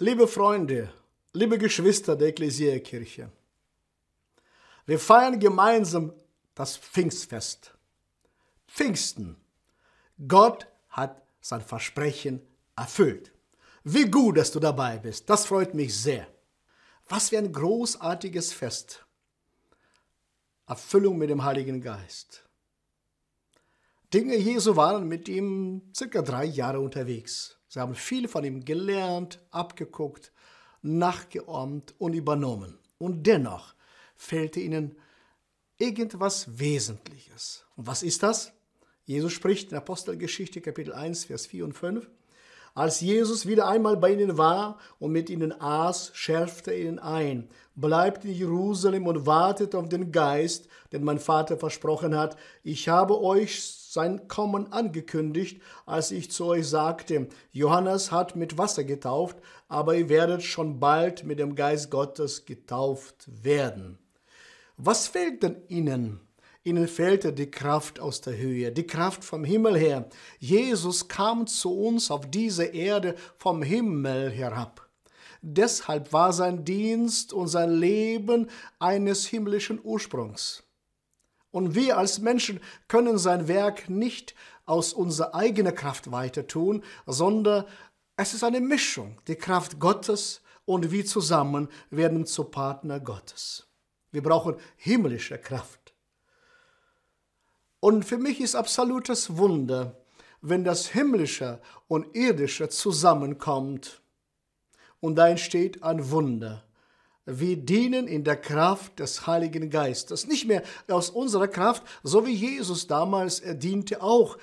Liebe Freunde, liebe Geschwister der Ekklesiärkirche, wir feiern gemeinsam das Pfingstfest. Pfingsten. Gott hat sein Versprechen erfüllt. Wie gut, dass du dabei bist. Das freut mich sehr. Was für ein großartiges Fest. Erfüllung mit dem Heiligen Geist. Dinge Jesu waren mit ihm circa drei Jahre unterwegs. Sie haben viel von ihm gelernt, abgeguckt, nachgeahmt und übernommen. Und dennoch fehlte ihnen irgendwas Wesentliches. Und was ist das? Jesus spricht in Apostelgeschichte Kapitel 1, Vers 4 und 5. Als Jesus wieder einmal bei ihnen war und mit ihnen aß, schärfte er ihnen ein, bleibt in Jerusalem und wartet auf den Geist, den mein Vater versprochen hat. Ich habe euch sein Kommen angekündigt, als ich zu euch sagte, Johannes hat mit Wasser getauft, aber ihr werdet schon bald mit dem Geist Gottes getauft werden. Was fehlt denn ihnen? Ihnen fehlte die Kraft aus der Höhe, die Kraft vom Himmel her. Jesus kam zu uns auf diese Erde vom Himmel herab. Deshalb war sein Dienst und sein Leben eines himmlischen Ursprungs. Und wir als Menschen können sein Werk nicht aus unserer eigenen Kraft weiter tun, sondern es ist eine Mischung. Die Kraft Gottes und wir zusammen werden zu Partner Gottes. Wir brauchen himmlische Kraft. Und für mich ist absolutes Wunder, wenn das Himmlische und Irdische zusammenkommt. Und da entsteht ein Wunder. Wir dienen in der Kraft des Heiligen Geistes. Nicht mehr aus unserer Kraft, so wie Jesus damals, er diente auch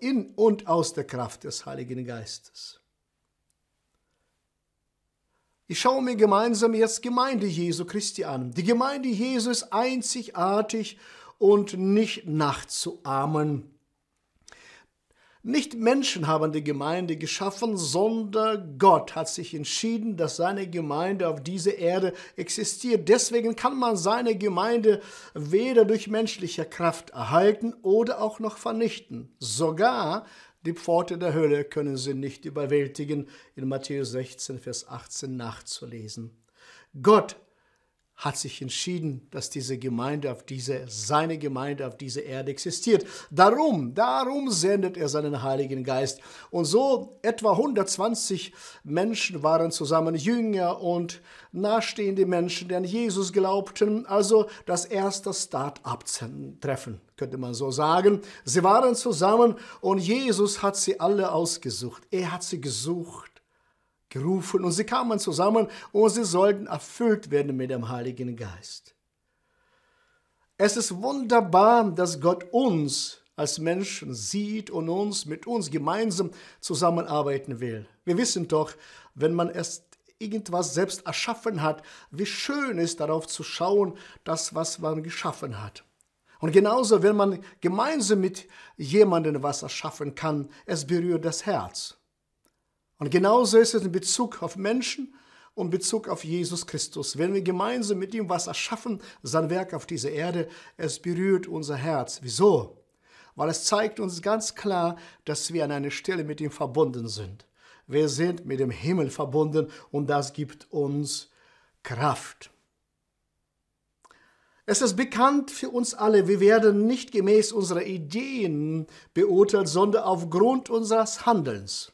in und aus der Kraft des Heiligen Geistes. Ich schaue mir gemeinsam jetzt Gemeinde Jesu Christi an. Die Gemeinde Jesu ist einzigartig und nicht nachzuahmen. Nicht Menschen haben die Gemeinde geschaffen, sondern Gott hat sich entschieden, dass seine Gemeinde auf dieser Erde existiert. Deswegen kann man seine Gemeinde weder durch menschliche Kraft erhalten oder auch noch vernichten. Sogar die Pforte der Hölle können sie nicht überwältigen, in Matthäus 16, Vers 18 nachzulesen. Gott hat sich entschieden, dass diese Gemeinde auf diese, seine Gemeinde auf dieser Erde existiert. Darum, darum sendet er seinen Heiligen Geist. Und so etwa 120 Menschen waren zusammen Jünger und nahestehende Menschen, die an Jesus glaubten. Also das erste Start-up-Treffen, könnte man so sagen. Sie waren zusammen und Jesus hat sie alle ausgesucht. Er hat sie gesucht gerufen und sie kamen zusammen und sie sollten erfüllt werden mit dem Heiligen Geist. Es ist wunderbar, dass Gott uns als Menschen sieht und uns mit uns gemeinsam zusammenarbeiten will. Wir wissen doch, wenn man erst irgendwas selbst erschaffen hat, wie schön ist darauf zu schauen, das, was man geschaffen hat. Und genauso, wenn man gemeinsam mit jemandem was erschaffen kann, es berührt das Herz. Und genauso ist es in Bezug auf Menschen und Bezug auf Jesus Christus. Wenn wir gemeinsam mit ihm was erschaffen, sein Werk auf dieser Erde, es berührt unser Herz. Wieso? Weil es zeigt uns ganz klar, dass wir an einer Stelle mit ihm verbunden sind. Wir sind mit dem Himmel verbunden und das gibt uns Kraft. Es ist bekannt für uns alle, wir werden nicht gemäß unserer Ideen beurteilt, sondern aufgrund unseres Handelns.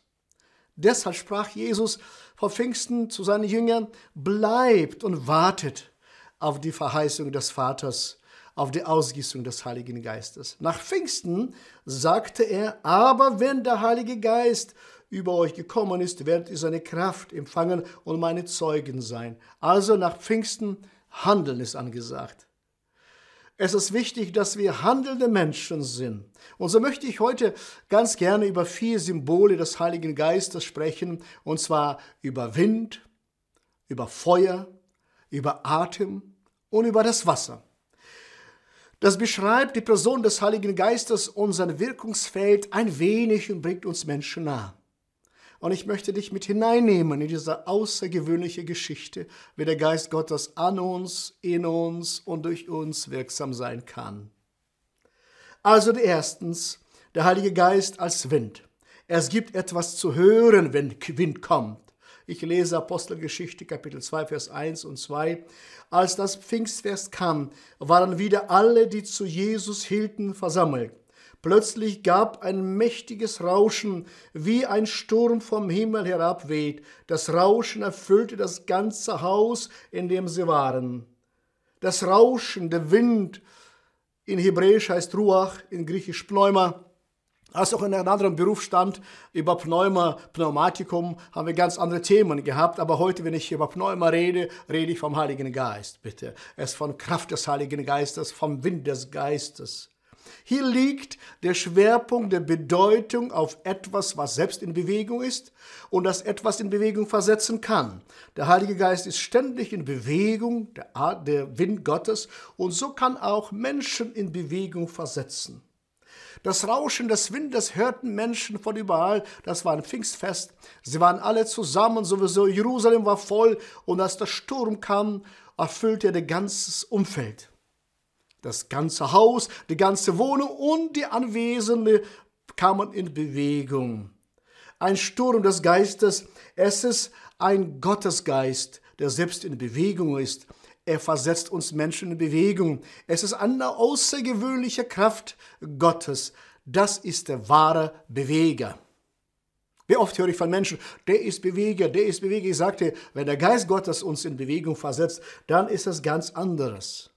Deshalb sprach Jesus vor Pfingsten zu seinen Jüngern, bleibt und wartet auf die Verheißung des Vaters, auf die Ausgießung des Heiligen Geistes. Nach Pfingsten sagte er, aber wenn der Heilige Geist über euch gekommen ist, werdet ihr seine Kraft empfangen und meine Zeugen sein. Also nach Pfingsten Handeln ist angesagt. Es ist wichtig, dass wir handelnde Menschen sind. Und so möchte ich heute ganz gerne über vier Symbole des Heiligen Geistes sprechen, und zwar über Wind, über Feuer, über Atem und über das Wasser. Das beschreibt die Person des Heiligen Geistes und sein Wirkungsfeld ein wenig und bringt uns Menschen nah. Und ich möchte dich mit hineinnehmen in diese außergewöhnliche Geschichte, wie der Geist Gottes an uns, in uns und durch uns wirksam sein kann. Also erstens, der Heilige Geist als Wind. Es gibt etwas zu hören, wenn Wind kommt. Ich lese Apostelgeschichte Kapitel 2, Vers 1 und 2. Als das Pfingstfest kam, waren wieder alle, die zu Jesus hielten, versammelt. Plötzlich gab ein mächtiges Rauschen, wie ein Sturm vom Himmel herabweht. Das Rauschen erfüllte das ganze Haus, in dem sie waren. Das Rauschen, der Wind, in Hebräisch heißt Ruach, in Griechisch Pneuma, als auch in einem anderen Berufsstand über Pneuma, Pneumatikum haben wir ganz andere Themen gehabt. Aber heute, wenn ich über Pneuma rede, rede ich vom Heiligen Geist, bitte. Es ist von Kraft des Heiligen Geistes, vom Wind des Geistes. Hier liegt der Schwerpunkt der Bedeutung auf etwas, was selbst in Bewegung ist und das etwas in Bewegung versetzen kann. Der Heilige Geist ist ständig in Bewegung, der, der Wind Gottes, und so kann auch Menschen in Bewegung versetzen. Das Rauschen des Windes hörten Menschen von überall. Das war ein Pfingstfest. Sie waren alle zusammen, sowieso. Jerusalem war voll. Und als der Sturm kam, erfüllte er das ganze Umfeld. Das ganze Haus, die ganze Wohnung und die Anwesenden kamen in Bewegung. Ein Sturm des Geistes, es ist ein Gottesgeist, der selbst in Bewegung ist. Er versetzt uns Menschen in Bewegung. Es ist eine außergewöhnliche Kraft Gottes. Das ist der wahre Beweger. Wie oft höre ich von Menschen, der ist Beweger, der ist Beweger. Ich sagte, wenn der Geist Gottes uns in Bewegung versetzt, dann ist es ganz anderes.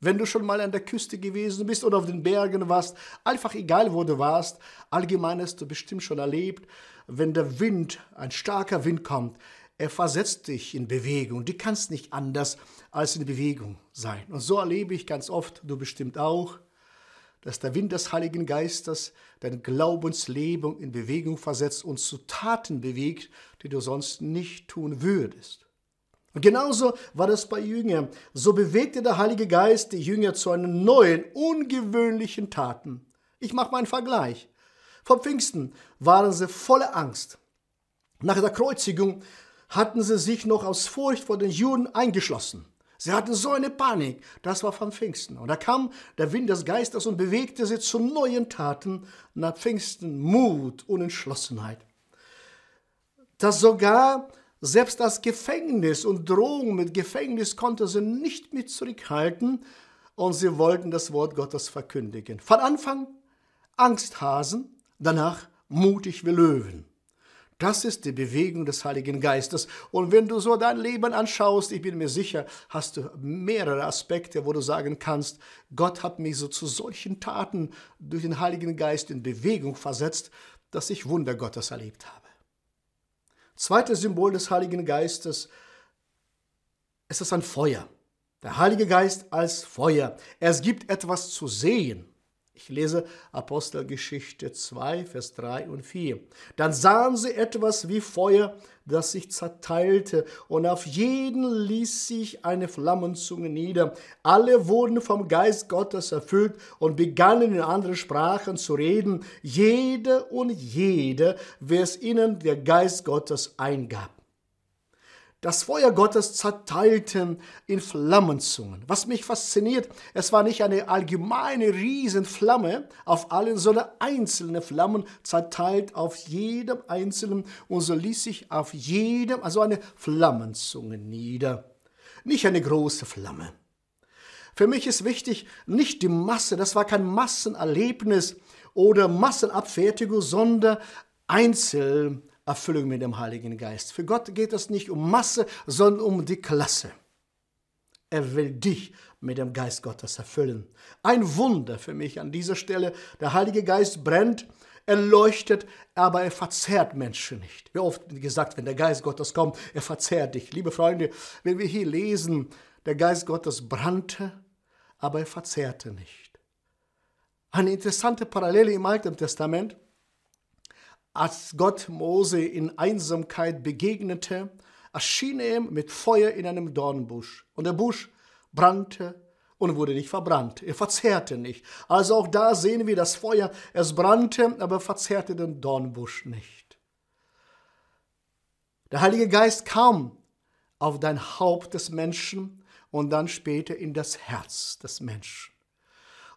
Wenn du schon mal an der Küste gewesen bist oder auf den Bergen warst, einfach egal wo du warst, allgemein hast du bestimmt schon erlebt, wenn der Wind, ein starker Wind kommt, er versetzt dich in Bewegung. Du kannst nicht anders als in Bewegung sein. Und so erlebe ich ganz oft, du bestimmt auch, dass der Wind des Heiligen Geistes dein Glaubensleben in Bewegung versetzt und zu Taten bewegt, die du sonst nicht tun würdest. Und genauso war das bei Jüngern. So bewegte der Heilige Geist die Jünger zu einem neuen, ungewöhnlichen Taten. Ich mache mal einen Vergleich. Vor Pfingsten waren sie voller Angst. Nach der Kreuzigung hatten sie sich noch aus Furcht vor den Juden eingeschlossen. Sie hatten so eine Panik. Das war von Pfingsten. Und da kam der Wind des Geistes und bewegte sie zu neuen Taten. Nach Pfingsten Mut und Entschlossenheit. Dass sogar selbst das Gefängnis und Drohung mit Gefängnis konnte sie nicht mit zurückhalten und sie wollten das Wort Gottes verkündigen. Von Anfang Angsthasen, danach mutig wie Löwen. Das ist die Bewegung des Heiligen Geistes. Und wenn du so dein Leben anschaust, ich bin mir sicher, hast du mehrere Aspekte, wo du sagen kannst, Gott hat mich so zu solchen Taten durch den Heiligen Geist in Bewegung versetzt, dass ich Wunder Gottes erlebt habe. Zweites Symbol des Heiligen Geistes, es ist ein Feuer. Der Heilige Geist als Feuer. Es gibt etwas zu sehen. Ich lese Apostelgeschichte 2, Vers 3 und 4. Dann sahen sie etwas wie Feuer, das sich zerteilte, und auf jeden ließ sich eine Flammenzunge nieder. Alle wurden vom Geist Gottes erfüllt und begannen in anderen Sprachen zu reden, jede und jede, wer es ihnen der Geist Gottes eingab. Das Feuer Gottes zerteilten in Flammenzungen. Was mich fasziniert, es war nicht eine allgemeine Riesenflamme auf allen, sondern einzelne Flammen zerteilt auf jedem einzelnen und so ließ sich auf jedem, also eine Flammenzunge nieder. Nicht eine große Flamme. Für mich ist wichtig, nicht die Masse, das war kein Massenerlebnis oder Massenabfertigung, sondern Einzel, Erfüllung mit dem Heiligen Geist. Für Gott geht es nicht um Masse, sondern um die Klasse. Er will dich mit dem Geist Gottes erfüllen. Ein Wunder für mich an dieser Stelle. Der Heilige Geist brennt, er leuchtet, aber er verzehrt Menschen nicht. Wie oft gesagt, wenn der Geist Gottes kommt, er verzehrt dich. Liebe Freunde, wenn wir hier lesen, der Geist Gottes brannte, aber er verzehrte nicht. Eine interessante Parallele im Alten Testament als Gott Mose in Einsamkeit begegnete, erschien er ihm mit Feuer in einem Dornbusch. Und der Busch brannte und wurde nicht verbrannt. Er verzehrte nicht. Also auch da sehen wir das Feuer. Es brannte, aber verzehrte den Dornbusch nicht. Der Heilige Geist kam auf dein Haupt des Menschen und dann später in das Herz des Menschen.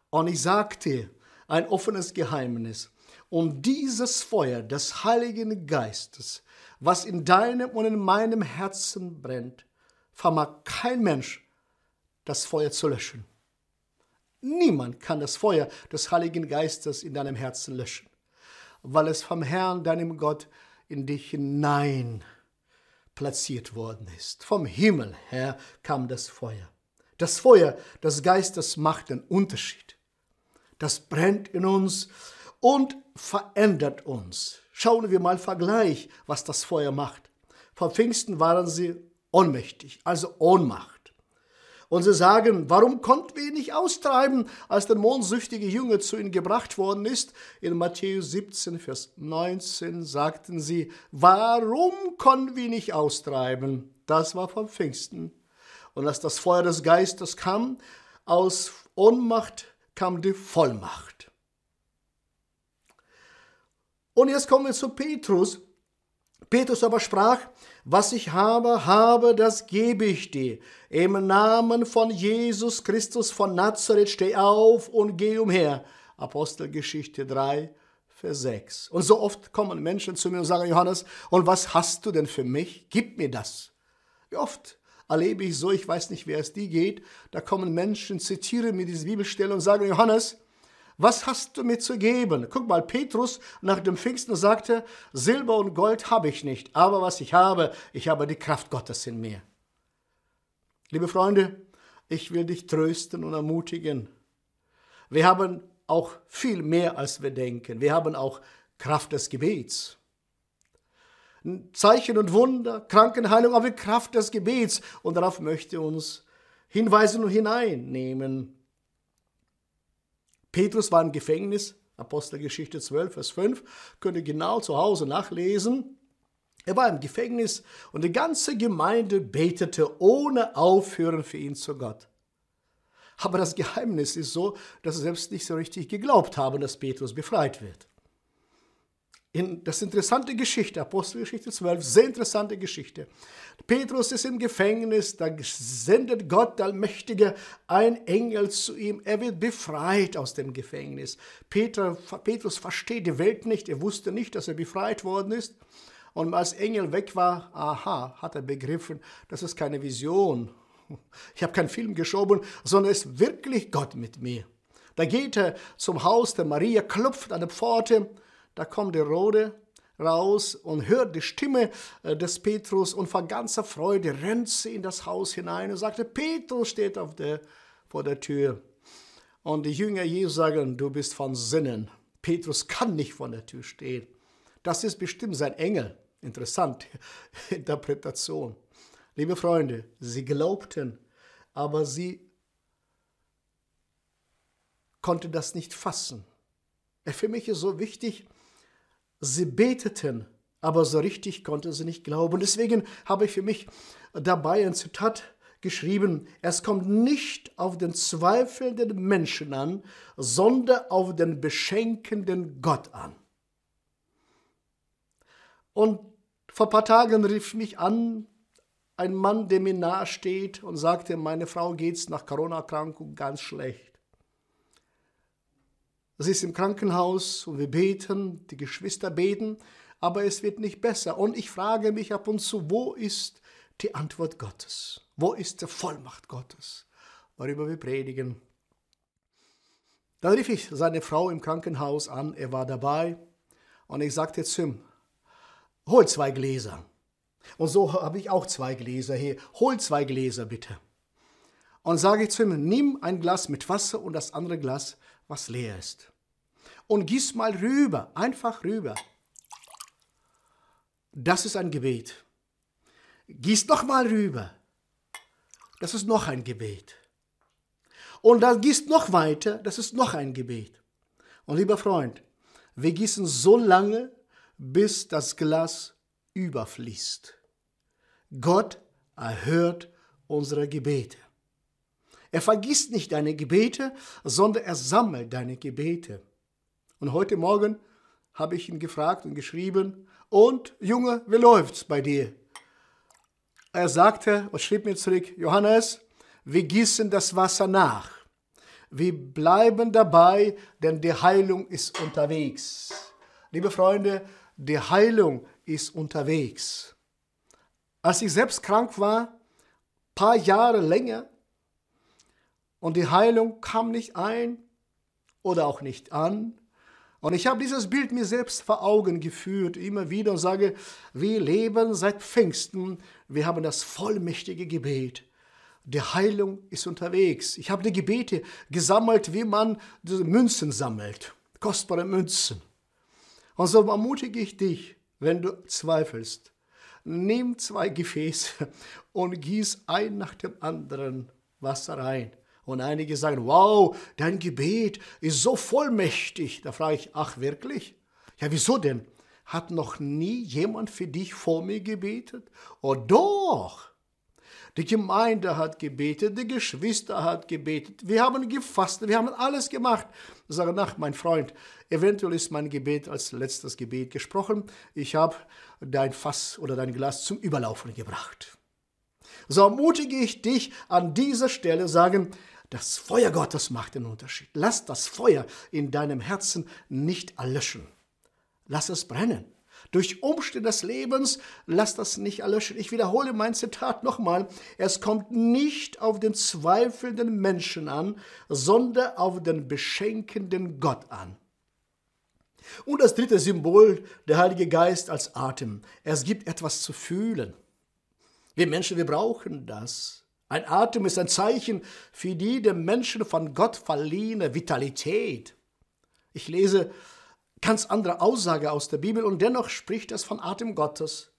Und ich sagte ein offenes Geheimnis. Und dieses Feuer des Heiligen Geistes, was in deinem und in meinem Herzen brennt, vermag kein Mensch das Feuer zu löschen. Niemand kann das Feuer des Heiligen Geistes in deinem Herzen löschen, weil es vom Herrn, deinem Gott, in dich hinein platziert worden ist. Vom Himmel her kam das Feuer. Das Feuer des Geistes macht den Unterschied. Das brennt in uns und verändert uns. Schauen wir mal Vergleich, was das Feuer macht. Vor Pfingsten waren sie ohnmächtig, also Ohnmacht. Und sie sagen, warum konnten wir ihn nicht austreiben, als der mondsüchtige Junge zu ihnen gebracht worden ist? In Matthäus 17, Vers 19 sagten sie, warum konnten wir ihn nicht austreiben? Das war vom Pfingsten. Und als das Feuer des Geistes kam, aus Ohnmacht kam die Vollmacht. Und jetzt kommen wir zu Petrus. Petrus aber sprach, was ich habe, habe, das gebe ich dir. Im Namen von Jesus Christus von Nazareth steh auf und geh umher. Apostelgeschichte 3, Vers 6. Und so oft kommen Menschen zu mir und sagen, Johannes, und was hast du denn für mich? Gib mir das. Wie oft erlebe ich so, ich weiß nicht, wer es die geht, da kommen Menschen, zitieren mir diese Bibelstelle und sagen, Johannes, was hast du mir zu geben? Guck mal, Petrus nach dem Pfingsten sagte, Silber und Gold habe ich nicht, aber was ich habe, ich habe die Kraft Gottes in mir. Liebe Freunde, ich will dich trösten und ermutigen. Wir haben auch viel mehr, als wir denken. Wir haben auch Kraft des Gebets. Zeichen und Wunder, Krankenheilung, aber Kraft des Gebets. Und darauf möchte uns hinweisen und hineinnehmen. Petrus war im Gefängnis, Apostelgeschichte 12, Vers 5, könnt ihr genau zu Hause nachlesen. Er war im Gefängnis und die ganze Gemeinde betete ohne Aufhören für ihn zu Gott. Aber das Geheimnis ist so, dass sie selbst nicht so richtig geglaubt haben, dass Petrus befreit wird in das interessante Geschichte, Apostelgeschichte 12, sehr interessante Geschichte. Petrus ist im Gefängnis, da sendet Gott, der Allmächtige, ein Engel zu ihm. Er wird befreit aus dem Gefängnis. Peter, Petrus versteht die Welt nicht, er wusste nicht, dass er befreit worden ist. Und als Engel weg war, aha, hat er begriffen, das ist keine Vision. Ich habe keinen Film geschoben, sondern es ist wirklich Gott mit mir. Da geht er zum Haus der Maria, klopft an der Pforte, da kommt der Rode raus und hört die Stimme äh, des Petrus und vor ganzer Freude rennt sie in das Haus hinein und sagte, Petrus steht auf der, vor der Tür. Und die Jünger Jesus sagen, du bist von Sinnen. Petrus kann nicht vor der Tür stehen. Das ist bestimmt sein Engel. Interessante Interpretation. Liebe Freunde, sie glaubten, aber sie konnten das nicht fassen. Für mich ist so wichtig, Sie beteten, aber so richtig konnte sie nicht glauben. Deswegen habe ich für mich dabei ein Zitat geschrieben, es kommt nicht auf den zweifelnden Menschen an, sondern auf den beschenkenden Gott an. Und vor ein paar Tagen rief mich an ein Mann, der mir nahe steht und sagte, meine Frau geht's nach Corona-Erkrankung ganz schlecht. Sie ist im Krankenhaus und wir beten, die Geschwister beten, aber es wird nicht besser. Und ich frage mich ab und zu, wo ist die Antwort Gottes? Wo ist die Vollmacht Gottes, worüber wir predigen? Dann rief ich seine Frau im Krankenhaus an, er war dabei und ich sagte zu ihm, hol zwei Gläser. Und so habe ich auch zwei Gläser hier. Hol zwei Gläser bitte. Und sage ich zu ihm, nimm ein Glas mit Wasser und das andere Glas, was leer ist und gieß mal rüber, einfach rüber. Das ist ein Gebet. Gieß noch mal rüber. Das ist noch ein Gebet. Und dann gießt noch weiter, das ist noch ein Gebet. Und lieber Freund, wir gießen so lange, bis das Glas überfließt. Gott erhört unsere Gebete. Er vergisst nicht deine Gebete, sondern er sammelt deine Gebete. Und heute Morgen habe ich ihn gefragt und geschrieben, und Junge, wie läuft's bei dir? Er sagte und schrieb mir zurück, Johannes, wir gießen das Wasser nach. Wir bleiben dabei, denn die Heilung ist unterwegs. liebe Freunde, die Heilung ist unterwegs. Als ich selbst krank war, paar Jahre länger, und die Heilung kam nicht ein oder auch nicht an, und ich habe dieses Bild mir selbst vor Augen geführt, immer wieder und sage, wir leben seit Pfingsten, wir haben das vollmächtige Gebet. Die Heilung ist unterwegs. Ich habe die Gebete gesammelt, wie man Münzen sammelt, kostbare Münzen. Und so ermutige ich dich, wenn du zweifelst, nimm zwei Gefäße und gieß ein nach dem anderen Wasser rein. Und einige sagen, wow, dein Gebet ist so vollmächtig. Da frage ich, ach wirklich? Ja, wieso denn? Hat noch nie jemand für dich vor mir gebetet? Oh doch! Die Gemeinde hat gebetet, die Geschwister hat gebetet, wir haben gefastet, wir haben alles gemacht. Ich sage nach, mein Freund, eventuell ist mein Gebet als letztes Gebet gesprochen. Ich habe dein Fass oder dein Glas zum Überlaufen gebracht. So ermutige ich dich an dieser Stelle sagen, das Feuer Gottes macht den Unterschied. Lass das Feuer in deinem Herzen nicht erlöschen. Lass es brennen. Durch Umstände des Lebens lass das nicht erlöschen. Ich wiederhole mein Zitat nochmal. Es kommt nicht auf den zweifelnden Menschen an, sondern auf den beschenkenden Gott an. Und das dritte Symbol, der Heilige Geist als Atem. Es gibt etwas zu fühlen. Wir Menschen, wir brauchen das. Ein Atem ist ein Zeichen für die dem Menschen von Gott verliehene Vitalität. Ich lese ganz andere Aussage aus der Bibel und dennoch spricht es von Atem Gottes.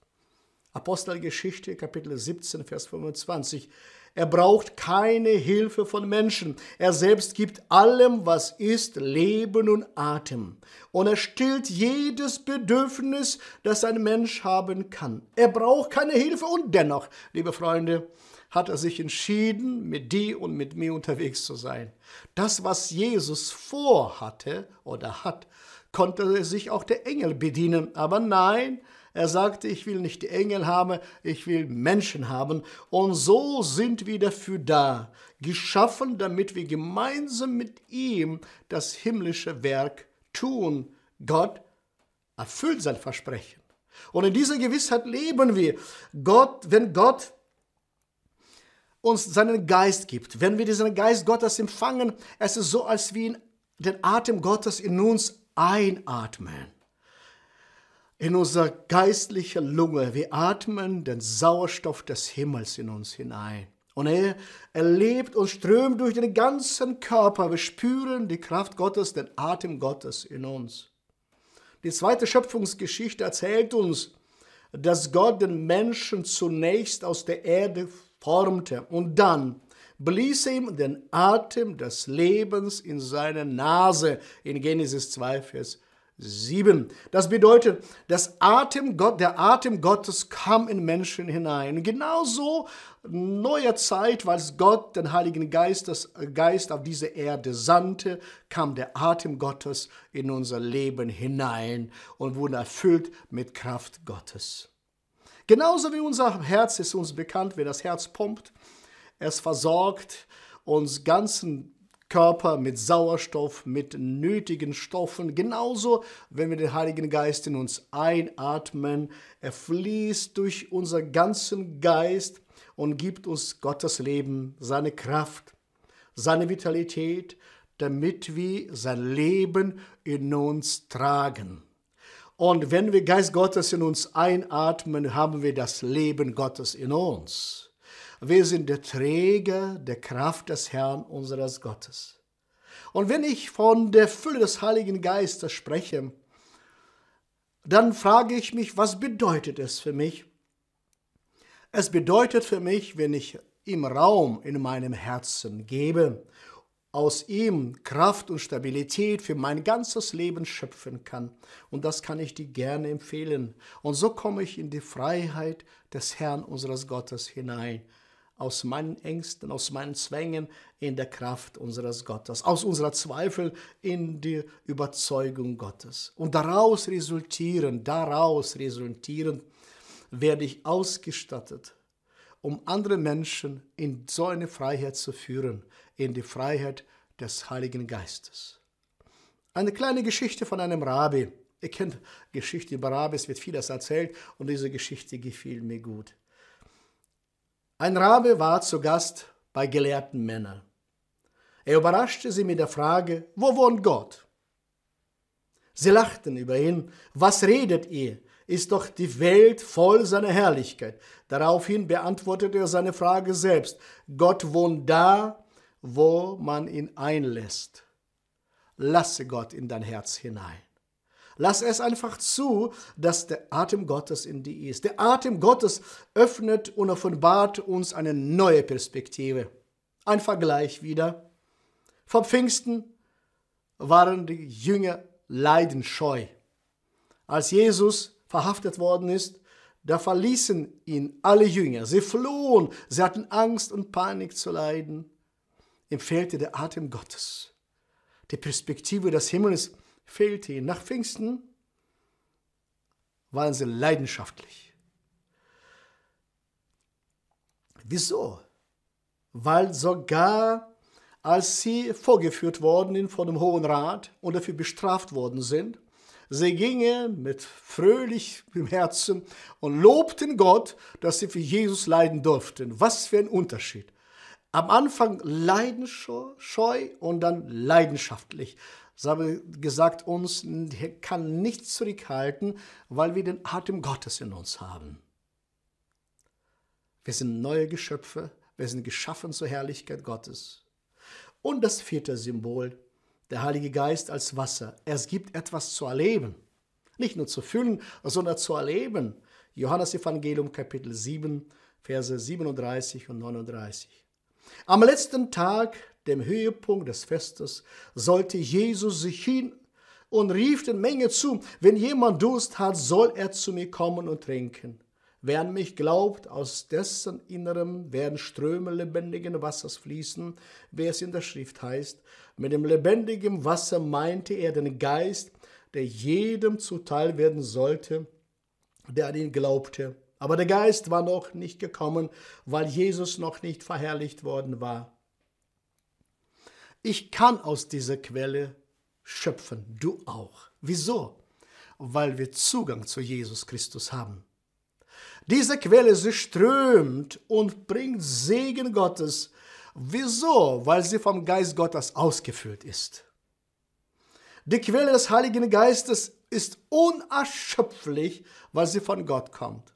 Apostelgeschichte, Kapitel 17, Vers 25. Er braucht keine Hilfe von Menschen. Er selbst gibt allem, was ist, Leben und Atem. Und er stillt jedes Bedürfnis, das ein Mensch haben kann. Er braucht keine Hilfe und dennoch, liebe Freunde, hat er sich entschieden, mit dir und mit mir unterwegs zu sein. Das, was Jesus vorhatte oder hat, konnte sich auch der Engel bedienen. Aber nein, er sagte, ich will nicht Engel haben, ich will Menschen haben. Und so sind wir dafür da, geschaffen, damit wir gemeinsam mit ihm das himmlische Werk tun. Gott erfüllt sein Versprechen. Und in dieser Gewissheit leben wir. Gott, wenn Gott uns seinen Geist gibt, wenn wir diesen Geist Gottes empfangen, es ist so, als wir den Atem Gottes in uns einatmen. In unsere geistliche Lunge. Wir atmen den Sauerstoff des Himmels in uns hinein. Und er, er lebt und strömt durch den ganzen Körper. Wir spüren die Kraft Gottes, den Atem Gottes in uns. Die zweite Schöpfungsgeschichte erzählt uns, dass Gott den Menschen zunächst aus der Erde formte und dann blies ihm den Atem des Lebens in seine Nase in Genesis 2, Vers 7. Das bedeutet, das Atem Gott, der Atem Gottes kam in Menschen hinein. Genauso neuer Zeit, weil Gott den Heiligen Geist, das Geist auf diese Erde sandte, kam der Atem Gottes in unser Leben hinein und wurde erfüllt mit Kraft Gottes. Genauso wie unser Herz ist uns bekannt, wie das Herz pumpt. Es versorgt uns ganzen Körper mit Sauerstoff, mit nötigen Stoffen. Genauso, wenn wir den Heiligen Geist in uns einatmen, er fließt durch unseren ganzen Geist und gibt uns Gottes Leben, seine Kraft, seine Vitalität, damit wir sein Leben in uns tragen. Und wenn wir Geist Gottes in uns einatmen, haben wir das Leben Gottes in uns. Wir sind der Träger der Kraft des Herrn unseres Gottes. Und wenn ich von der Fülle des Heiligen Geistes spreche, dann frage ich mich, was bedeutet es für mich? Es bedeutet für mich, wenn ich ihm Raum in meinem Herzen gebe aus ihm Kraft und Stabilität für mein ganzes Leben schöpfen kann. Und das kann ich dir gerne empfehlen. Und so komme ich in die Freiheit des Herrn unseres Gottes hinein. Aus meinen Ängsten, aus meinen Zwängen in der Kraft unseres Gottes, aus unserer Zweifel in die Überzeugung Gottes. Und daraus resultieren, daraus resultieren, werde ich ausgestattet, um andere Menschen in so eine Freiheit zu führen, in die Freiheit des Heiligen Geistes. Eine kleine Geschichte von einem Rabbi. Ihr kennt Geschichte Barabbas, wird vieles erzählt und diese Geschichte gefiel mir gut. Ein Rabe war zu Gast bei gelehrten Männern. Er überraschte sie mit der Frage, wo wohnt Gott? Sie lachten über ihn. Was redet ihr? Ist doch die Welt voll seiner Herrlichkeit. Daraufhin beantwortete er seine Frage selbst. Gott wohnt da, wo man ihn einlässt. Lasse Gott in dein Herz hinein. Lass es einfach zu, dass der Atem Gottes in dir ist. Der Atem Gottes öffnet und offenbart uns eine neue Perspektive. Ein Vergleich wieder. Vom Pfingsten waren die Jünger leidenscheu. Als Jesus verhaftet worden ist, da verließen ihn alle Jünger. Sie flohen, sie hatten Angst und Panik zu leiden. Ihm fehlte der Atem Gottes. Die Perspektive des Himmels fehlte ihnen. Nach Pfingsten waren sie leidenschaftlich. Wieso? Weil sogar als sie vorgeführt worden sind vor dem Hohen Rat und dafür bestraft worden sind, sie gingen mit fröhlichem Herzen und lobten Gott, dass sie für Jesus leiden durften. Was für ein Unterschied. Am Anfang leidenscheu und dann leidenschaftlich. Sie haben gesagt, uns kann nichts zurückhalten, weil wir den Atem Gottes in uns haben. Wir sind neue Geschöpfe, wir sind geschaffen zur Herrlichkeit Gottes. Und das vierte Symbol, der Heilige Geist als Wasser. Es gibt etwas zu erleben. Nicht nur zu füllen, sondern zu erleben. Johannes Evangelium Kapitel 7, Verse 37 und 39. Am letzten Tag, dem Höhepunkt des Festes, sollte Jesus sich hin und rief den Menge zu, wenn jemand Durst hat, soll er zu mir kommen und trinken. Wer an mich glaubt, aus dessen Innerem werden Ströme lebendigen Wassers fließen, wie es in der Schrift heißt. Mit dem lebendigen Wasser meinte er den Geist, der jedem zuteil werden sollte, der an ihn glaubte. Aber der Geist war noch nicht gekommen, weil Jesus noch nicht verherrlicht worden war. Ich kann aus dieser Quelle schöpfen, du auch. Wieso? Weil wir Zugang zu Jesus Christus haben. Diese Quelle, sie strömt und bringt Segen Gottes. Wieso? Weil sie vom Geist Gottes ausgefüllt ist. Die Quelle des Heiligen Geistes ist unerschöpflich, weil sie von Gott kommt.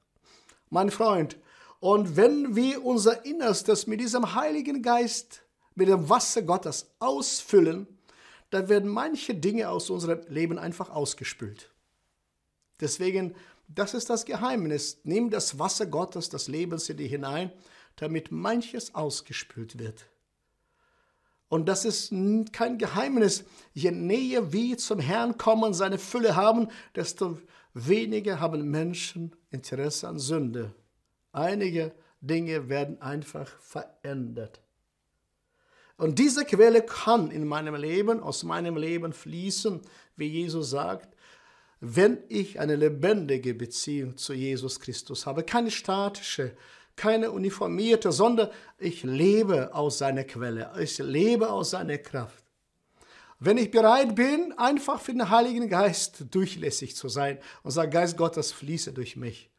Mein Freund, und wenn wir unser Innerstes mit diesem Heiligen Geist, mit dem Wasser Gottes ausfüllen, dann werden manche Dinge aus unserem Leben einfach ausgespült. Deswegen das ist das Geheimnis. Nimm das Wasser Gottes, das Lebens in dir hinein, damit manches ausgespült wird. Und das ist kein Geheimnis. Je näher wir zum Herrn kommen, seine Fülle haben, desto weniger haben Menschen Interesse an Sünde. Einige Dinge werden einfach verändert. Und diese Quelle kann in meinem Leben, aus meinem Leben fließen, wie Jesus sagt, wenn ich eine lebendige Beziehung zu Jesus Christus habe, keine statische, keine uniformierte, sondern ich lebe aus seiner Quelle, ich lebe aus seiner Kraft. Wenn ich bereit bin, einfach für den Heiligen Geist durchlässig zu sein und sage, Geist Gottes fließe durch mich.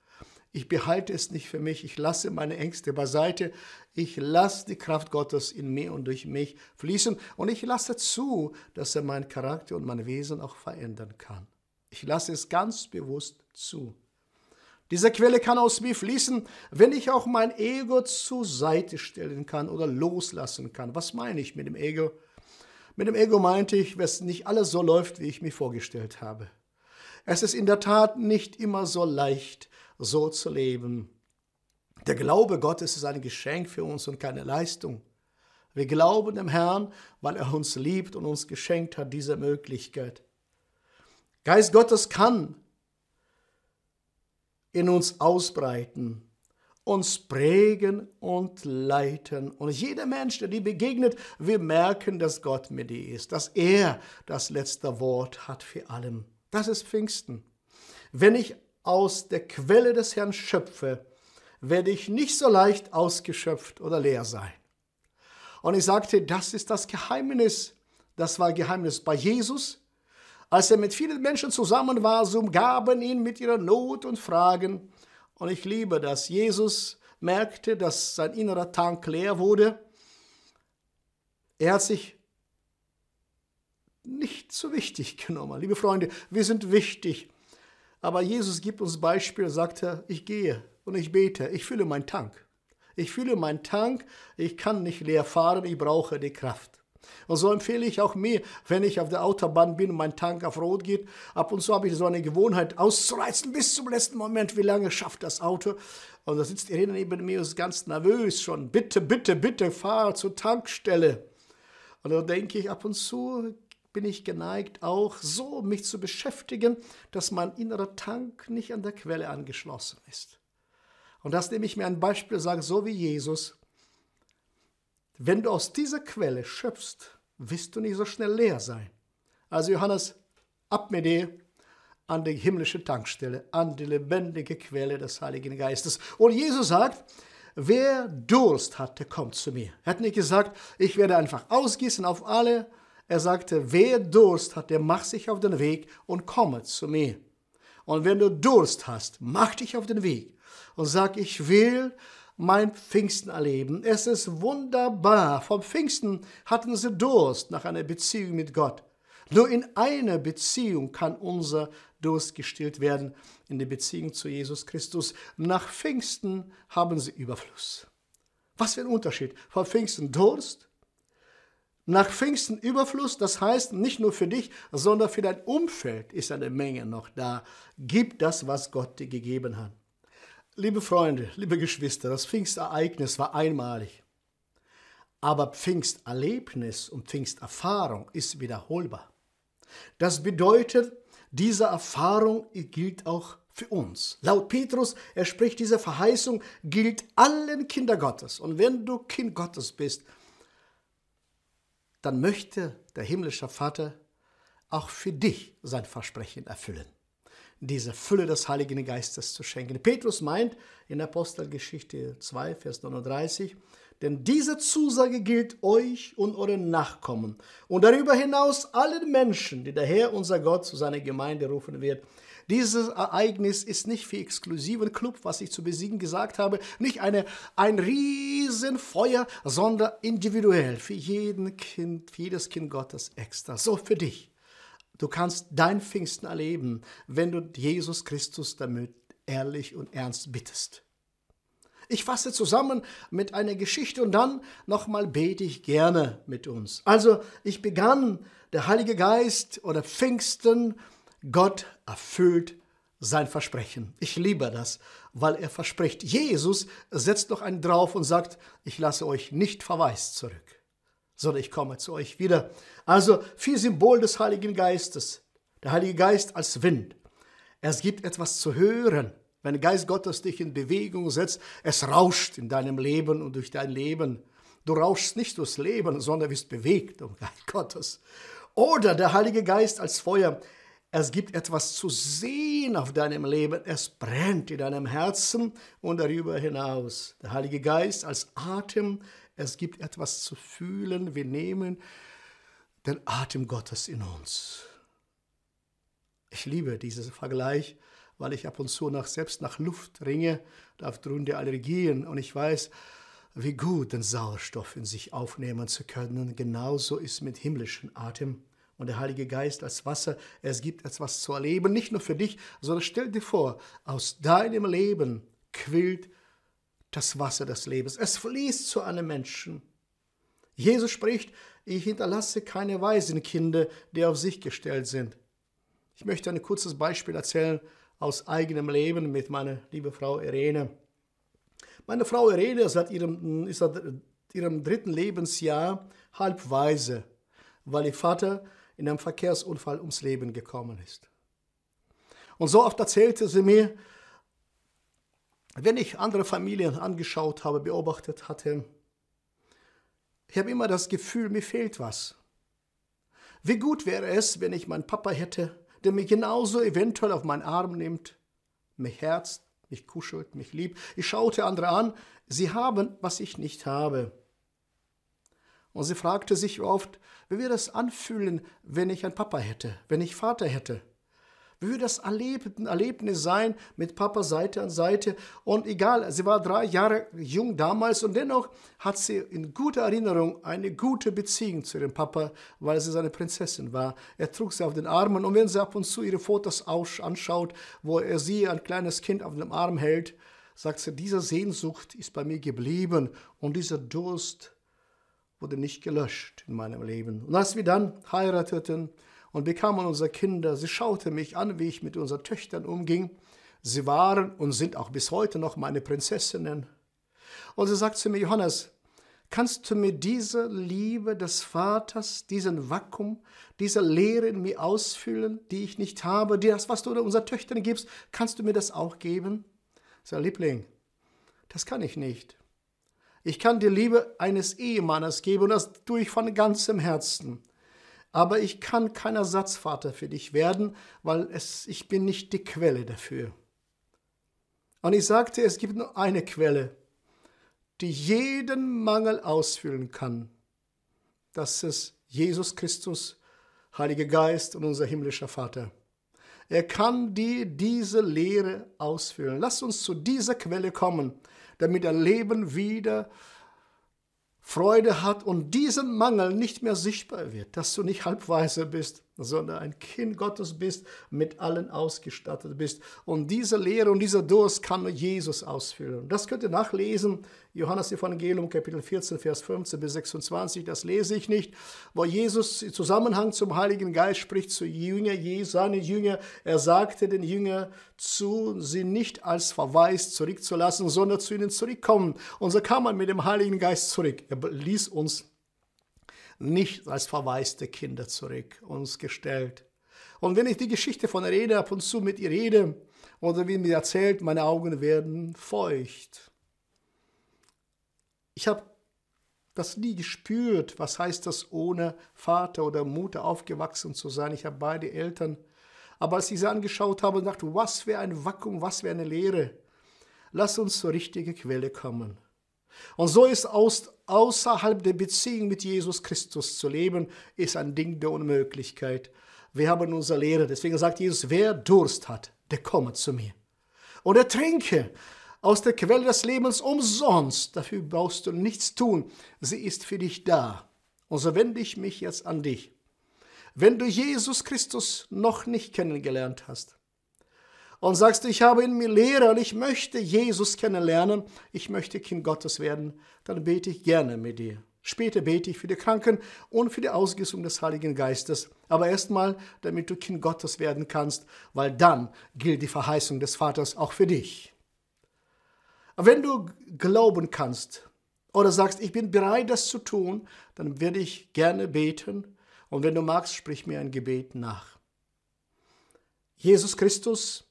Ich behalte es nicht für mich, ich lasse meine Ängste beiseite, ich lasse die Kraft Gottes in mir und durch mich fließen und ich lasse zu, dass er meinen Charakter und mein Wesen auch verändern kann. Ich lasse es ganz bewusst zu. Diese Quelle kann aus mir fließen, wenn ich auch mein Ego zur Seite stellen kann oder loslassen kann. Was meine ich mit dem Ego? Mit dem Ego meinte ich, dass nicht alles so läuft, wie ich mir vorgestellt habe. Es ist in der Tat nicht immer so leicht, so zu leben. Der Glaube Gottes ist ein Geschenk für uns und keine Leistung. Wir glauben dem Herrn, weil er uns liebt und uns geschenkt hat diese Möglichkeit. Geist Gottes kann in uns ausbreiten, uns prägen und leiten. Und jeder Mensch, der dir begegnet, wir merken, dass Gott mit dir ist, dass er das letzte Wort hat für allem. Das ist Pfingsten. Wenn ich aus der Quelle des Herrn schöpfe, werde ich nicht so leicht ausgeschöpft oder leer sein. Und ich sagte, das ist das Geheimnis. Das war Geheimnis bei Jesus, Als er mit vielen Menschen zusammen war, sie umgaben ihn mit ihrer Not und Fragen. Und ich liebe das. Jesus merkte, dass sein innerer Tank leer wurde. Er hat sich nicht so wichtig genommen. Liebe Freunde, wir sind wichtig. Aber Jesus gibt uns Beispiel, sagt er, ich gehe und ich bete, ich fülle meinen Tank. Ich fühle meinen Tank, ich kann nicht leer fahren, ich brauche die Kraft. Und so empfehle ich auch mir, wenn ich auf der Autobahn bin und mein Tank auf Rot geht, ab und zu habe ich so eine Gewohnheit auszureizen bis zum letzten Moment, wie lange schafft das Auto. Und da sitzt Irene neben mir und ist ganz nervös schon. Bitte, bitte, bitte, fahr zur Tankstelle. Und da denke ich ab und zu, bin ich geneigt, auch so mich zu beschäftigen, dass mein innerer Tank nicht an der Quelle angeschlossen ist. Und das nehme ich mir ein Beispiel, sage, so wie Jesus. Wenn du aus dieser Quelle schöpfst, wirst du nicht so schnell leer sein. Also Johannes, ab mit dir an die himmlische Tankstelle, an die lebendige Quelle des Heiligen Geistes. Und Jesus sagt, wer Durst hat, der kommt zu mir. Er hat nicht gesagt, ich werde einfach ausgießen auf alle. Er sagte, wer Durst hat, der macht sich auf den Weg und komme zu mir. Und wenn du Durst hast, mach dich auf den Weg und sag, ich will mein Pfingsten erleben. Es ist wunderbar. Vom Pfingsten hatten sie Durst nach einer Beziehung mit Gott. Nur in einer Beziehung kann unser Durst gestillt werden, in der Beziehung zu Jesus Christus. Nach Pfingsten haben sie Überfluss. Was für ein Unterschied. Vom Pfingsten Durst, nach Pfingsten Überfluss, das heißt nicht nur für dich, sondern für dein Umfeld ist eine Menge noch da. Gib das, was Gott dir gegeben hat. Liebe Freunde, liebe Geschwister, das Pfingstereignis war einmalig. Aber Pfingsterlebnis und Pfingsterfahrung ist wiederholbar. Das bedeutet, diese Erfahrung gilt auch für uns. Laut Petrus, er spricht diese Verheißung, gilt allen Kinder Gottes. Und wenn du Kind Gottes bist, dann möchte der himmlische Vater auch für dich sein Versprechen erfüllen diese Fülle des Heiligen Geistes zu schenken. Petrus meint in Apostelgeschichte 2, Vers 39, denn diese Zusage gilt euch und euren Nachkommen und darüber hinaus allen Menschen, die der Herr unser Gott zu seiner Gemeinde rufen wird. Dieses Ereignis ist nicht für exklusiven Club, was ich zu besiegen gesagt habe, nicht eine, ein Riesenfeuer, sondern individuell für jeden Kind, für jedes Kind Gottes extra. So für dich. Du kannst dein Pfingsten erleben, wenn du Jesus Christus damit ehrlich und ernst bittest. Ich fasse zusammen mit einer Geschichte und dann nochmal bete ich gerne mit uns. Also ich begann, der Heilige Geist oder Pfingsten, Gott erfüllt sein Versprechen. Ich liebe das, weil er verspricht. Jesus setzt noch einen drauf und sagt, ich lasse euch nicht verwaist zurück sondern ich komme zu euch wieder. Also viel Symbol des Heiligen Geistes. Der Heilige Geist als Wind. Es gibt etwas zu hören. Wenn der Geist Gottes dich in Bewegung setzt, es rauscht in deinem Leben und durch dein Leben. Du rauschst nicht durchs Leben, sondern wirst bewegt um Geist Gottes. Oder der Heilige Geist als Feuer. Es gibt etwas zu sehen auf deinem Leben. Es brennt in deinem Herzen und darüber hinaus. Der Heilige Geist als Atem. Es gibt etwas zu fühlen. Wir nehmen den Atem Gottes in uns. Ich liebe diesen Vergleich, weil ich ab und zu nach, selbst nach Luft ringe, aufgrund der Allergien. Und ich weiß, wie gut den Sauerstoff in sich aufnehmen zu können. Genauso ist mit himmlischen Atem und der Heilige Geist als Wasser. Es gibt etwas zu erleben, nicht nur für dich, sondern stell dir vor, aus deinem Leben quillt das Wasser des Lebens. Es fließt zu einem Menschen. Jesus spricht, ich hinterlasse keine Waisenkinder, die auf sich gestellt sind. Ich möchte ein kurzes Beispiel erzählen aus eigenem Leben mit meiner lieben Frau Irene. Meine Frau Irene ist seit ihrem, ist seit ihrem dritten Lebensjahr halb weise, weil ihr Vater in einem Verkehrsunfall ums Leben gekommen ist. Und so oft erzählte sie mir, wenn ich andere Familien angeschaut habe, beobachtet hatte, ich habe immer das Gefühl, mir fehlt was. Wie gut wäre es, wenn ich meinen Papa hätte, der mich genauso eventuell auf meinen Arm nimmt, mich herzt, mich kuschelt, mich liebt. Ich schaute andere an, sie haben, was ich nicht habe. Und sie fragte sich oft, wie würde es anfühlen, wenn ich einen Papa hätte, wenn ich Vater hätte? Wie würde das Erlebnis sein mit Papa Seite an Seite? Und egal, sie war drei Jahre jung damals und dennoch hat sie in guter Erinnerung eine gute Beziehung zu ihrem Papa, weil sie seine Prinzessin war. Er trug sie auf den Armen und wenn sie ab und zu ihre Fotos anschaut, wo er sie, ein kleines Kind, auf dem Arm hält, sagt sie, diese Sehnsucht ist bei mir geblieben und dieser Durst wurde nicht gelöscht in meinem Leben. Und als wir dann heirateten, und bekamen unsere Kinder. Sie schaute mich an, wie ich mit unseren Töchtern umging. Sie waren und sind auch bis heute noch meine Prinzessinnen. Und sie sagte zu mir, Johannes, kannst du mir diese Liebe des Vaters, diesen Vakuum, diese Leere in mir ausfüllen, die ich nicht habe, das, was du unseren Töchtern gibst, kannst du mir das auch geben? Sag, Liebling, das kann ich nicht. Ich kann dir Liebe eines Ehemannes geben und das tue ich von ganzem Herzen aber ich kann kein Ersatzvater für dich werden, weil es, ich bin nicht die Quelle dafür. Und ich sagte, es gibt nur eine Quelle, die jeden Mangel ausfüllen kann. Das ist Jesus Christus, Heiliger Geist und unser himmlischer Vater. Er kann dir diese Lehre ausfüllen. Lass uns zu dieser Quelle kommen, damit dein Leben wieder Freude hat und diesen Mangel nicht mehr sichtbar wird, dass du nicht halbweise bist, sondern ein Kind Gottes bist, mit allen ausgestattet bist. Und diese Lehre und dieser Durst kann nur Jesus ausfüllen. Das könnt ihr nachlesen, Johannes Evangelium Kapitel 14, Vers 15 bis 26, das lese ich nicht, wo Jesus im Zusammenhang zum Heiligen Geist spricht zu Jünger, seine Jünger. Er sagte den Jünger zu, sie nicht als Verweis zurückzulassen, sondern zu ihnen zurückkommen. Und so kam man mit dem Heiligen Geist zurück. Er ließ uns nicht als verwaiste Kinder zurück, uns gestellt. Und wenn ich die Geschichte von Rede ab und zu mit ihr rede oder wie mir erzählt, meine Augen werden feucht. Ich habe das nie gespürt, was heißt das, ohne Vater oder Mutter aufgewachsen zu sein. Ich habe beide Eltern. Aber als ich sie angeschaut habe, dachte was für ein Vakuum, was für eine Leere. Lass uns zur richtigen Quelle kommen. Und so ist aus, außerhalb der Beziehung mit Jesus Christus zu leben, ist ein Ding der Unmöglichkeit. Wir haben unsere Lehre. Deswegen sagt Jesus, wer Durst hat, der komme zu mir. Und er trinke aus der Quelle des Lebens umsonst. Dafür brauchst du nichts tun. Sie ist für dich da. Und so wende ich mich jetzt an dich. Wenn du Jesus Christus noch nicht kennengelernt hast, und sagst, ich habe in mir Lehre und ich möchte Jesus kennenlernen, ich möchte Kind Gottes werden, dann bete ich gerne mit dir. Später bete ich für die Kranken und für die Ausgießung des Heiligen Geistes. Aber erstmal, damit du Kind Gottes werden kannst, weil dann gilt die Verheißung des Vaters auch für dich. Wenn du glauben kannst oder sagst, ich bin bereit, das zu tun, dann werde ich gerne beten. Und wenn du magst, sprich mir ein Gebet nach. Jesus Christus,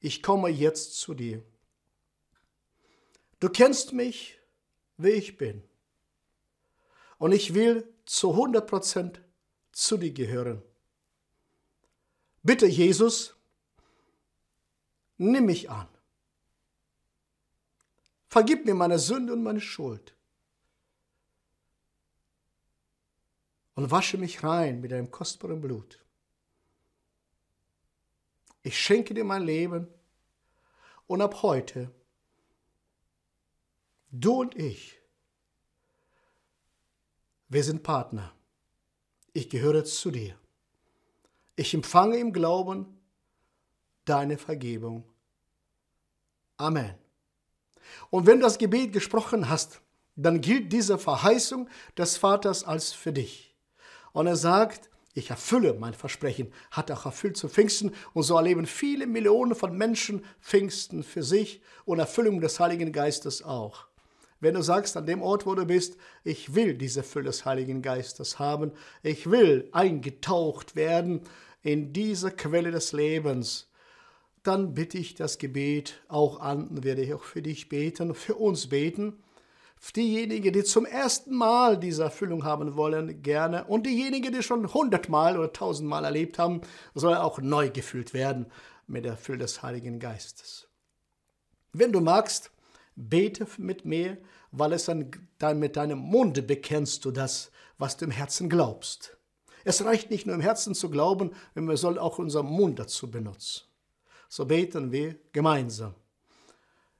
ich komme jetzt zu dir. Du kennst mich, wie ich bin. Und ich will zu 100% zu dir gehören. Bitte, Jesus, nimm mich an. Vergib mir meine Sünde und meine Schuld. Und wasche mich rein mit deinem kostbaren Blut. Ich schenke dir mein Leben und ab heute, du und ich, wir sind Partner. Ich gehöre zu dir. Ich empfange im Glauben deine Vergebung. Amen. Und wenn du das Gebet gesprochen hast, dann gilt diese Verheißung des Vaters als für dich. Und er sagt, ich erfülle mein Versprechen, hat auch erfüllt zu Pfingsten. Und so erleben viele Millionen von Menschen Pfingsten für sich und Erfüllung des Heiligen Geistes auch. Wenn du sagst, an dem Ort, wo du bist, ich will diese Fülle des Heiligen Geistes haben, ich will eingetaucht werden in diese Quelle des Lebens, dann bitte ich das Gebet auch an, werde ich auch für dich beten, für uns beten diejenigen, die zum ersten Mal diese Erfüllung haben wollen, gerne. Und diejenigen, die schon hundertmal oder tausendmal erlebt haben, sollen auch neu gefüllt werden mit der Fülle des Heiligen Geistes. Wenn du magst, bete mit mir, weil es an, dann mit deinem Munde bekennst du das, was du im Herzen glaubst. Es reicht nicht nur im Herzen zu glauben, wir sollen auch unseren Mund dazu benutzen. So beten wir gemeinsam.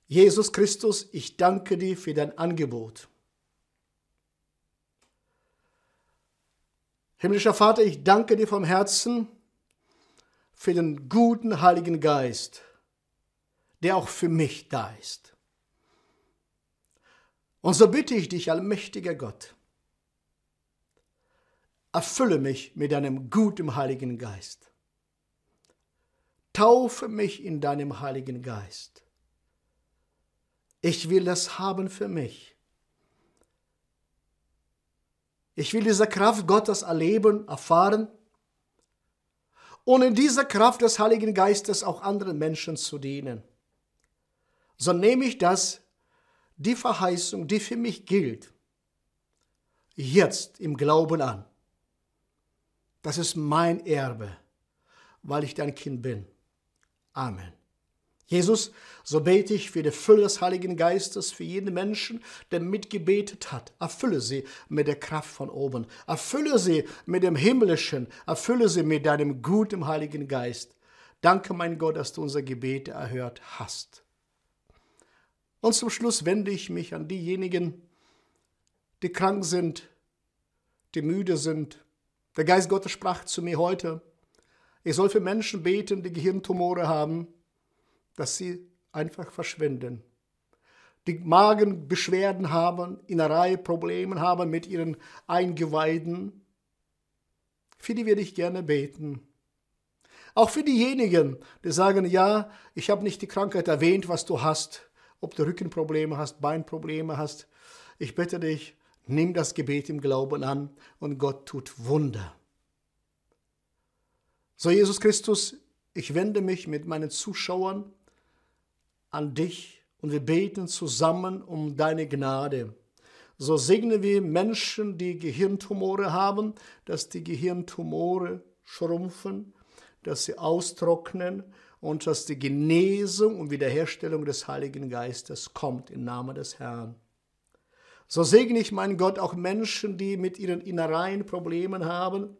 Jesus Christus, ich danke dir für dein Angebot. Himmlischer Vater, ich danke dir vom Herzen für den guten Heiligen Geist, der auch für mich da ist. Und so bitte ich dich, allmächtiger Gott, erfülle mich mit deinem guten Heiligen Geist. Taufe mich in deinem Heiligen Geist. Ich will das haben für mich. Ich will diese Kraft Gottes erleben, erfahren und in dieser Kraft des Heiligen Geistes auch anderen Menschen zu dienen. So nehme ich das die Verheißung, die für mich gilt, jetzt im Glauben an. Das ist mein Erbe, weil ich dein Kind bin. Amen. Jesus, so bete ich für die Fülle des Heiligen Geistes für jeden Menschen, der mitgebetet hat. Erfülle sie mit der Kraft von oben. Erfülle sie mit dem Himmlischen. Erfülle sie mit deinem guten Heiligen Geist. Danke, mein Gott, dass du unser Gebet erhört hast. Und zum Schluss wende ich mich an diejenigen, die krank sind, die müde sind. Der Geist Gottes sprach zu mir heute, ich soll für Menschen beten, die Gehirntumore haben, dass sie einfach verschwinden. Die Magenbeschwerden haben, Innerei, Probleme haben mit ihren Eingeweiden. Für die werde ich gerne beten. Auch für diejenigen, die sagen, ja, ich habe nicht die Krankheit erwähnt, was du hast ob du Rückenprobleme hast, Beinprobleme hast. Ich bitte dich, nimm das Gebet im Glauben an und Gott tut Wunder. So, Jesus Christus, ich wende mich mit meinen Zuschauern an dich und wir beten zusammen um deine Gnade. So segnen wir Menschen, die Gehirntumore haben, dass die Gehirntumore schrumpfen, dass sie austrocknen und dass die Genesung und Wiederherstellung des Heiligen Geistes kommt im Namen des Herrn. So segne ich, mein Gott, auch Menschen, die mit ihren Innereien Problemen haben,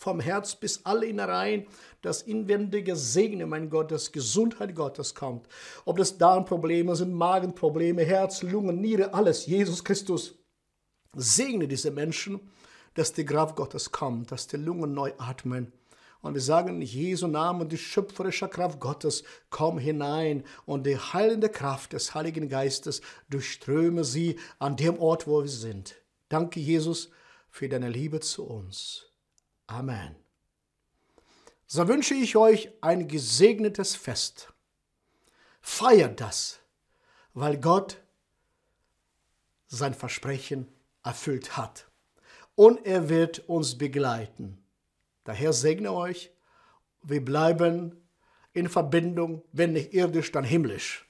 vom Herz bis alle Innereien, das inwendige Segne, mein Gott, das Gesundheit Gottes kommt. Ob das Darmprobleme sind, Magenprobleme, Herz, Lungen, Niere, alles. Jesus Christus segne diese Menschen, dass die Kraft Gottes kommt, dass die Lungen neu atmen und wir sagen in Jesu Namen, die schöpferische Kraft Gottes, komm hinein und die heilende Kraft des Heiligen Geistes durchströme sie an dem Ort, wo wir sind. Danke, Jesus, für deine Liebe zu uns. Amen. So wünsche ich euch ein gesegnetes Fest. Feiert das, weil Gott sein Versprechen erfüllt hat. Und er wird uns begleiten. Daher segne euch. Wir bleiben in Verbindung, wenn nicht irdisch, dann himmlisch.